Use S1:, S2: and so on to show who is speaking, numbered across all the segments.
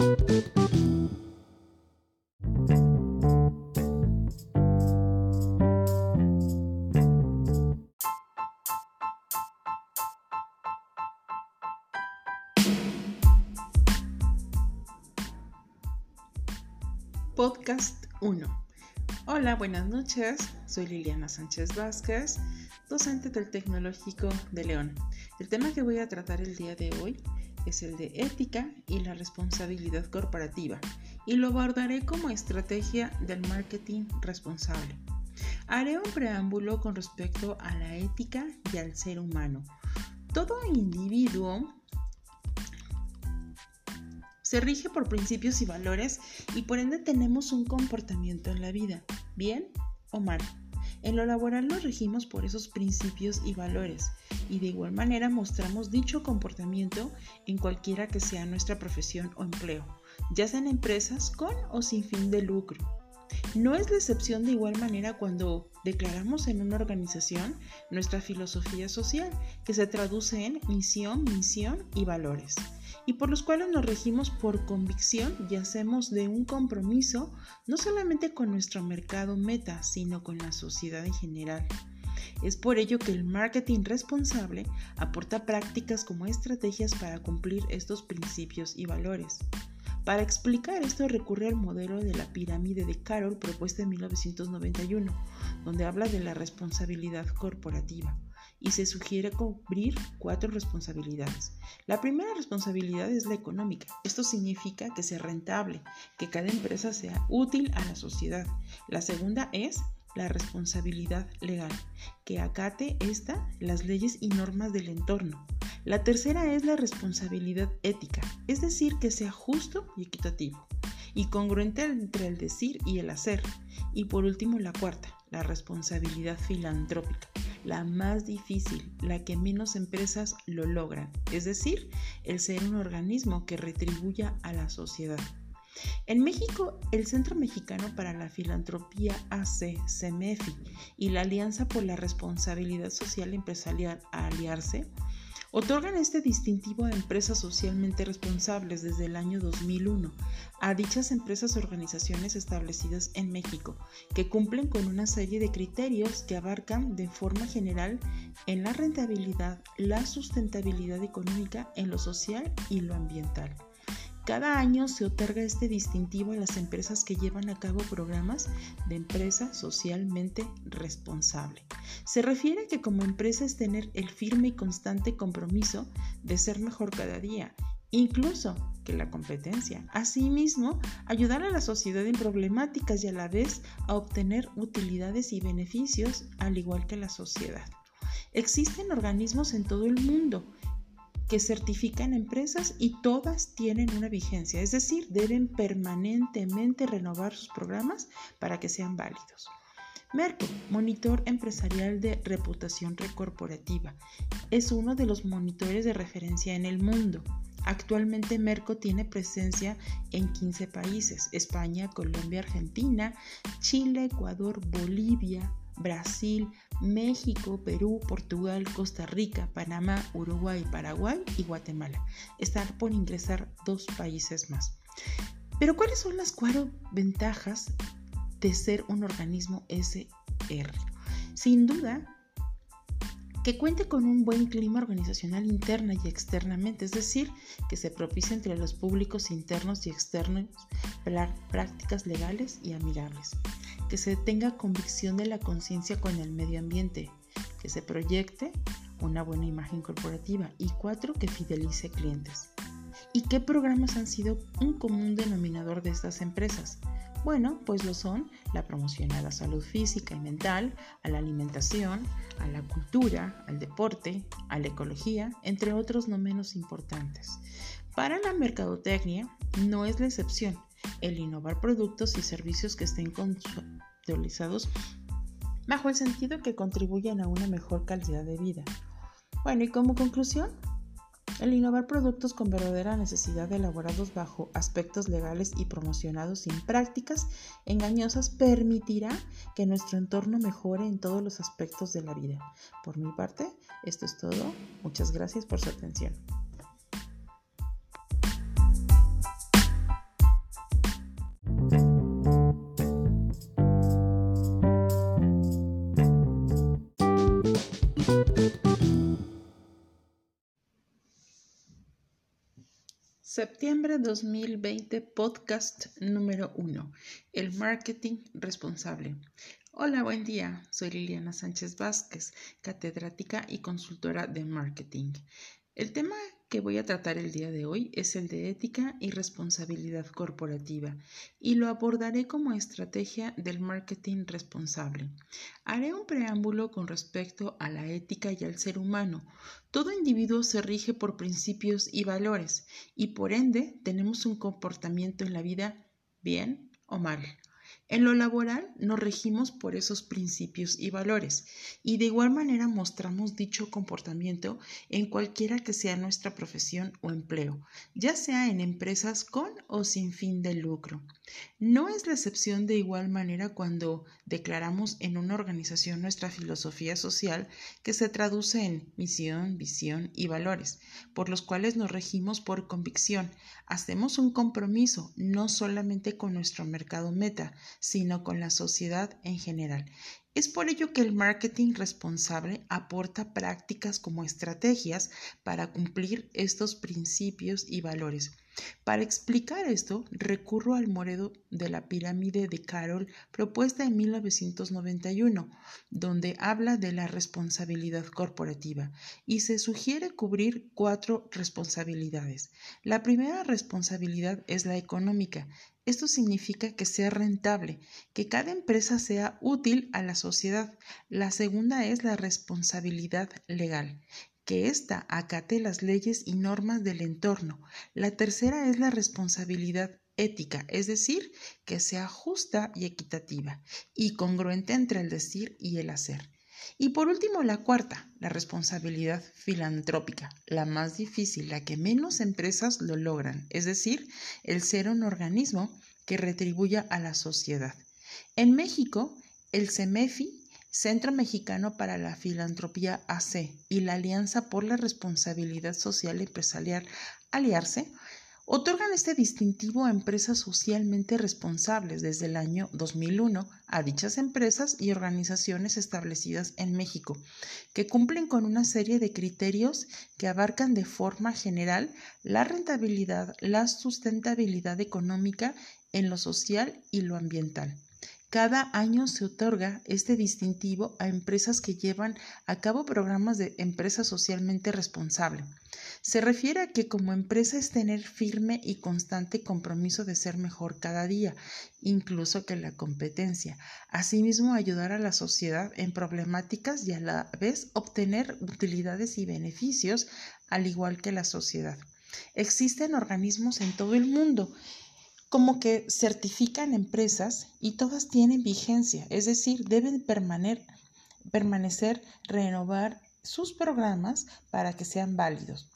S1: Podcast 1. Hola, buenas noches. Soy Liliana Sánchez Vázquez, docente del Tecnológico de León. El tema que voy a tratar el día de hoy es el de ética y la responsabilidad corporativa y lo abordaré como estrategia del marketing responsable. Haré un preámbulo con respecto a la ética y al ser humano. Todo individuo se rige por principios y valores y por ende tenemos un comportamiento en la vida, bien o mal. En lo laboral nos regimos por esos principios y valores y de igual manera mostramos dicho comportamiento en cualquiera que sea nuestra profesión o empleo, ya sean empresas con o sin fin de lucro. No es la excepción de igual manera cuando declaramos en una organización nuestra filosofía social, que se traduce en misión, misión y valores y por los cuales nos regimos por convicción y hacemos de un compromiso no solamente con nuestro mercado meta, sino con la sociedad en general. Es por ello que el marketing responsable aporta prácticas como estrategias para cumplir estos principios y valores. Para explicar esto recurre al modelo de la pirámide de Carroll propuesta en 1991, donde habla de la responsabilidad corporativa y se sugiere cubrir cuatro responsabilidades. La primera responsabilidad es la económica. Esto significa que sea rentable, que cada empresa sea útil a la sociedad. La segunda es la responsabilidad legal, que acate esta las leyes y normas del entorno. La tercera es la responsabilidad ética, es decir, que sea justo y equitativo y congruente entre el decir y el hacer. Y por último, la cuarta, la responsabilidad filantrópica, la más difícil, la que menos empresas lo logran, es decir, el ser un organismo que retribuya a la sociedad. En México, el Centro Mexicano para la Filantropía AC, CEMEFI, y la Alianza por la Responsabilidad Social Empresarial, Aliarse, Otorgan este distintivo a empresas socialmente responsables desde el año 2001, a dichas empresas organizaciones establecidas en México, que cumplen con una serie de criterios que abarcan de forma general en la rentabilidad, la sustentabilidad económica, en lo social y lo ambiental. Cada año se otorga este distintivo a las empresas que llevan a cabo programas de empresa socialmente responsable. Se refiere a que como empresa es tener el firme y constante compromiso de ser mejor cada día, incluso que la competencia. Asimismo, ayudar a la sociedad en problemáticas y a la vez a obtener utilidades y beneficios al igual que la sociedad. Existen organismos en todo el mundo que certifican empresas y todas tienen una vigencia, es decir, deben permanentemente renovar sus programas para que sean válidos. Merco, monitor empresarial de reputación corporativa, es uno de los monitores de referencia en el mundo. Actualmente Merco tiene presencia en 15 países, España, Colombia, Argentina, Chile, Ecuador, Bolivia, Brasil, México, Perú, Portugal, Costa Rica, Panamá, Uruguay, Paraguay y Guatemala. Están por ingresar dos países más. Pero ¿cuáles son las cuatro ventajas de ser un organismo SR? Sin duda, que cuente con un buen clima organizacional interna y externamente, es decir, que se propicie entre los públicos internos y externos prácticas legales y amigables, que se tenga convicción de la conciencia con el medio ambiente, que se proyecte una buena imagen corporativa y cuatro, que fidelice clientes. ¿Y qué programas han sido un común denominador de estas empresas? Bueno, pues lo son la promoción a la salud física y mental, a la alimentación, a la cultura, al deporte, a la ecología, entre otros no menos importantes. Para la mercadotecnia no es la excepción el innovar productos y servicios que estén contextualizados bajo el sentido que contribuyan a una mejor calidad de vida. Bueno, y como conclusión, el innovar productos con verdadera necesidad elaborados bajo aspectos legales y promocionados sin prácticas engañosas permitirá que nuestro entorno mejore en todos los aspectos de la vida. Por mi parte, esto es todo. Muchas gracias por su atención. Septiembre 2020, podcast número 1, el marketing responsable. Hola, buen día. Soy Liliana Sánchez Vázquez, catedrática y consultora de marketing. El tema que voy a tratar el día de hoy es el de ética y responsabilidad corporativa y lo abordaré como estrategia del marketing responsable. Haré un preámbulo con respecto a la ética y al ser humano. Todo individuo se rige por principios y valores y por ende tenemos un comportamiento en la vida bien o mal. En lo laboral nos regimos por esos principios y valores y de igual manera mostramos dicho comportamiento en cualquiera que sea nuestra profesión o empleo, ya sea en empresas con o sin fin de lucro. No es la excepción de igual manera cuando declaramos en una organización nuestra filosofía social que se traduce en misión, visión y valores, por los cuales nos regimos por convicción. Hacemos un compromiso no solamente con nuestro mercado meta, sino con la sociedad en general. Es por ello que el marketing responsable aporta prácticas como estrategias para cumplir estos principios y valores. Para explicar esto, recurro al modelo de la pirámide de Carroll propuesta en 1991, donde habla de la responsabilidad corporativa y se sugiere cubrir cuatro responsabilidades. La primera responsabilidad es la económica, esto significa que sea rentable, que cada empresa sea útil a la sociedad. La segunda es la responsabilidad legal, que ésta acate las leyes y normas del entorno. La tercera es la responsabilidad ética, es decir, que sea justa y equitativa y congruente entre el decir y el hacer. Y por último, la cuarta, la responsabilidad filantrópica, la más difícil, la que menos empresas lo logran, es decir, el ser un organismo que retribuya a la sociedad. En México, el CEMEFI, Centro Mexicano para la Filantropía AC y la Alianza por la Responsabilidad Social Empresarial Aliarse otorgan este distintivo a empresas socialmente responsables desde el año 2001 a dichas empresas y organizaciones establecidas en México, que cumplen con una serie de criterios que abarcan de forma general la rentabilidad, la sustentabilidad económica en lo social y lo ambiental. Cada año se otorga este distintivo a empresas que llevan a cabo programas de empresa socialmente responsable. Se refiere a que como empresa es tener firme y constante compromiso de ser mejor cada día, incluso que la competencia. Asimismo, ayudar a la sociedad en problemáticas y a la vez obtener utilidades y beneficios al igual que la sociedad. Existen organismos en todo el mundo como que certifican empresas y todas tienen vigencia, es decir, deben permanecer, renovar sus programas para que sean válidos.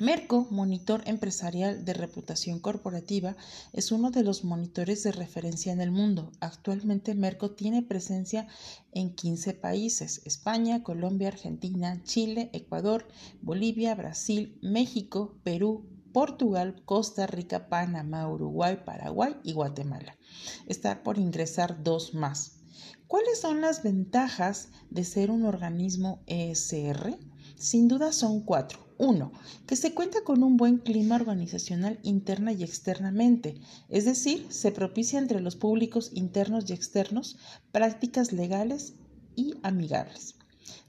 S1: Merco, monitor empresarial de reputación corporativa, es uno de los monitores de referencia en el mundo. Actualmente Merco tiene presencia en 15 países, España, Colombia, Argentina, Chile, Ecuador, Bolivia, Brasil, México, Perú, Portugal, Costa Rica, Panamá, Uruguay, Paraguay y Guatemala. Está por ingresar dos más. ¿Cuáles son las ventajas de ser un organismo ESR? Sin duda son cuatro. Uno, que se cuenta con un buen clima organizacional interna y externamente, es decir, se propicia entre los públicos internos y externos prácticas legales y amigables.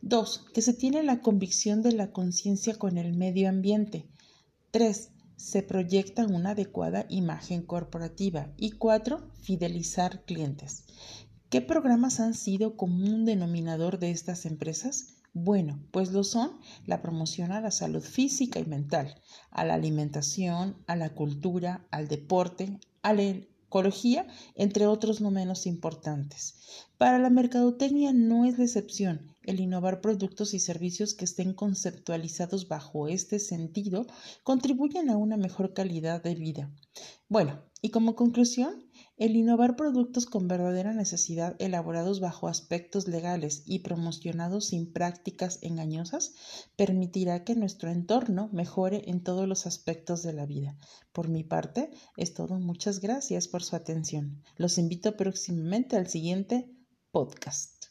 S1: Dos, que se tiene la convicción de la conciencia con el medio ambiente. 3. Se proyecta una adecuada imagen corporativa. Y 4. Fidelizar clientes. ¿Qué programas han sido común denominador de estas empresas? Bueno, pues lo son la promoción a la salud física y mental, a la alimentación, a la cultura, al deporte, a la ecología, entre otros no menos importantes. Para la mercadotecnia no es la excepción el innovar productos y servicios que estén conceptualizados bajo este sentido contribuyen a una mejor calidad de vida. Bueno, y como conclusión, el innovar productos con verdadera necesidad elaborados bajo aspectos legales y promocionados sin prácticas engañosas permitirá que nuestro entorno mejore en todos los aspectos de la vida. Por mi parte, es todo. Muchas gracias por su atención. Los invito próximamente al siguiente podcast.